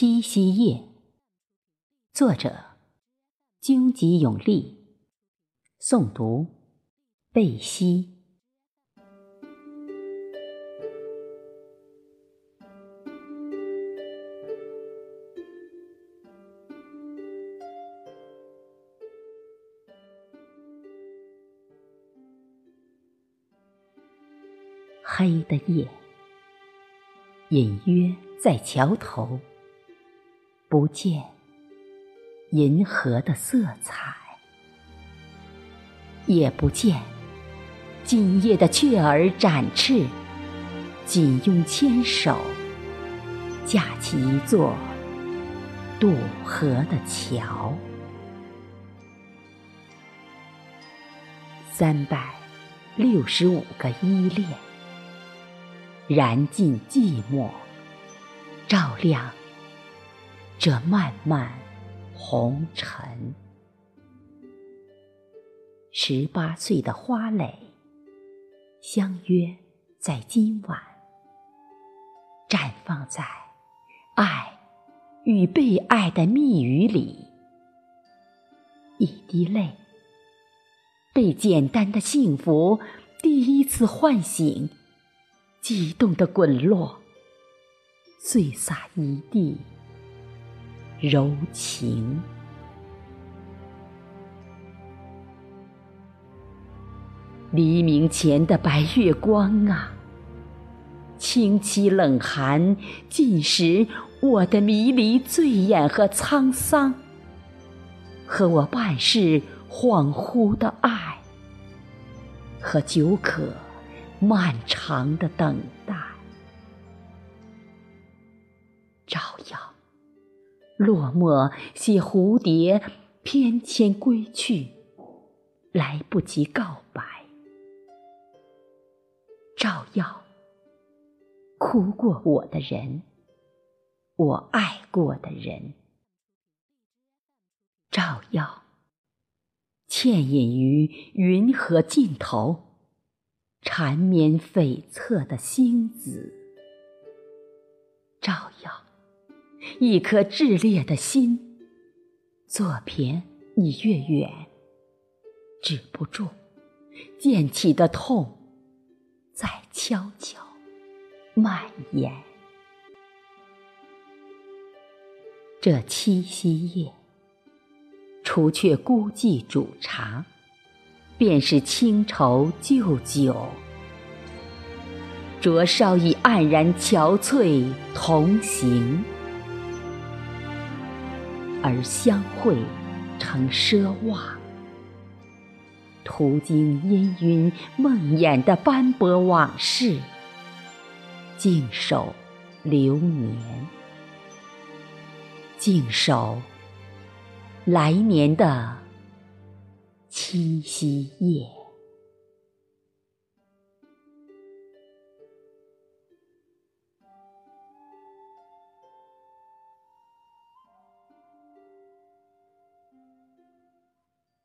七夕夜，作者：荆棘永利，诵读：贝西。黑的夜，隐约在桥头。不见银河的色彩，也不见今夜的雀儿展翅，仅用牵手，架起一座渡河的桥。三百六十五个依恋，燃尽寂寞，照亮。这漫漫红尘，十八岁的花蕾相约在今晚，绽放在爱与被爱的蜜语里。一滴泪，被简单的幸福第一次唤醒，激动的滚落，碎洒一地。柔情，黎明前的白月光啊，清凄冷寒，尽识我的迷离、醉眼和沧桑，和我半世恍惚的爱，和久可漫长的等待，落寞，写蝴蝶翩跹归去，来不及告白；照耀哭过我的人，我爱过的人；照耀倩隐于云河尽头，缠绵悱恻的星子；照耀。一颗炽烈的心，左偏你越远，止不住溅起的痛，在悄悄蔓延。这七夕夜，除却孤寂煮茶，便是清愁旧酒，灼烧已黯然憔悴同行。而相会成奢望，途经氤氲梦魇的斑驳往事，静守流年，静守来年的七夕夜。